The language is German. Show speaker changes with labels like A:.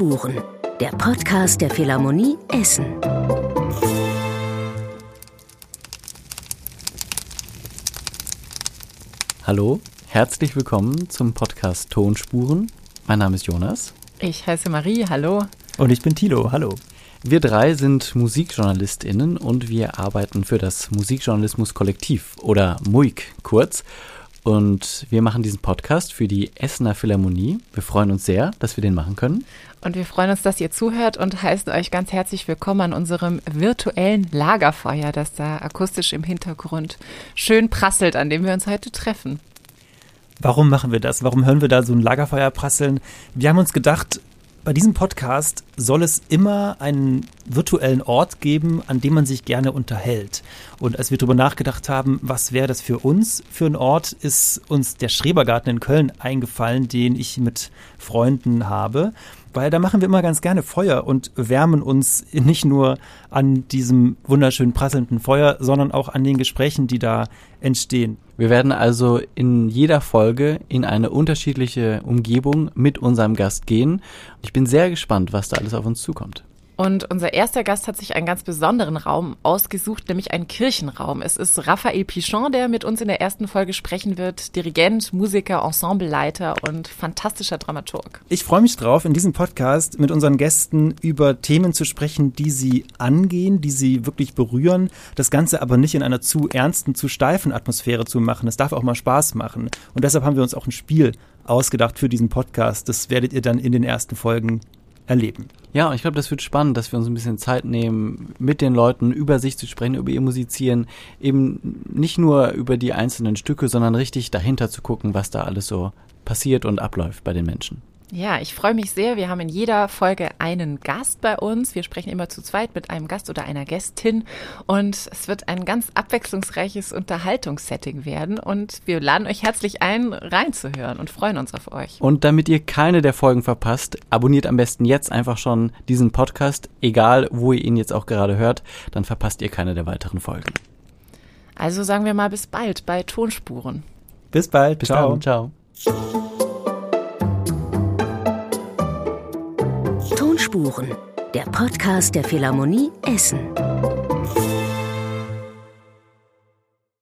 A: Tonspuren, der Podcast der Philharmonie Essen.
B: Hallo, herzlich willkommen zum Podcast Tonspuren. Mein Name ist Jonas.
C: Ich heiße Marie, hallo.
D: Und ich bin Tilo, hallo.
B: Wir drei sind MusikjournalistInnen und wir arbeiten für das Musikjournalismus-Kollektiv oder MUIK kurz. Und wir machen diesen Podcast für die Essener Philharmonie. Wir freuen uns sehr, dass wir den machen können.
C: Und wir freuen uns, dass ihr zuhört und heißen euch ganz herzlich willkommen an unserem virtuellen Lagerfeuer, das da akustisch im Hintergrund schön prasselt, an dem wir uns heute treffen.
D: Warum machen wir das? Warum hören wir da so ein Lagerfeuer prasseln? Wir haben uns gedacht, bei diesem Podcast soll es immer einen virtuellen Ort geben, an dem man sich gerne unterhält. Und als wir darüber nachgedacht haben, was wäre das für uns für ein Ort, ist uns der Schrebergarten in Köln eingefallen, den ich mit Freunden habe weil da machen wir immer ganz gerne Feuer und wärmen uns nicht nur an diesem wunderschön prasselnden Feuer, sondern auch an den Gesprächen, die da entstehen.
B: Wir werden also in jeder Folge in eine unterschiedliche Umgebung mit unserem Gast gehen. Ich bin sehr gespannt, was da alles auf uns zukommt.
C: Und unser erster Gast hat sich einen ganz besonderen Raum ausgesucht, nämlich einen Kirchenraum. Es ist Raphael Pichon, der mit uns in der ersten Folge sprechen wird. Dirigent, Musiker, Ensembleleiter und fantastischer Dramaturg.
D: Ich freue mich drauf, in diesem Podcast mit unseren Gästen über Themen zu sprechen, die sie angehen, die sie wirklich berühren. Das Ganze aber nicht in einer zu ernsten, zu steifen Atmosphäre zu machen. Es darf auch mal Spaß machen. Und deshalb haben wir uns auch ein Spiel ausgedacht für diesen Podcast. Das werdet ihr dann in den ersten Folgen erleben.
B: Ja, und ich glaube, das wird spannend, dass wir uns ein bisschen Zeit nehmen, mit den Leuten über sich zu sprechen, über ihr Musizieren, eben nicht nur über die einzelnen Stücke, sondern richtig dahinter zu gucken, was da alles so passiert und abläuft bei den Menschen.
C: Ja, ich freue mich sehr. Wir haben in jeder Folge einen Gast bei uns. Wir sprechen immer zu zweit mit einem Gast oder einer Gästin und es wird ein ganz abwechslungsreiches Unterhaltungssetting werden und wir laden euch herzlich ein, reinzuhören und freuen uns auf euch.
B: Und damit ihr keine der Folgen verpasst, abonniert am besten jetzt einfach schon diesen Podcast, egal wo ihr ihn jetzt auch gerade hört, dann verpasst ihr keine der weiteren Folgen.
C: Also sagen wir mal bis bald bei Tonspuren.
D: Bis bald.
B: Bis ciao. dann. Ciao.
A: Tonspuren, der Podcast der Philharmonie Essen.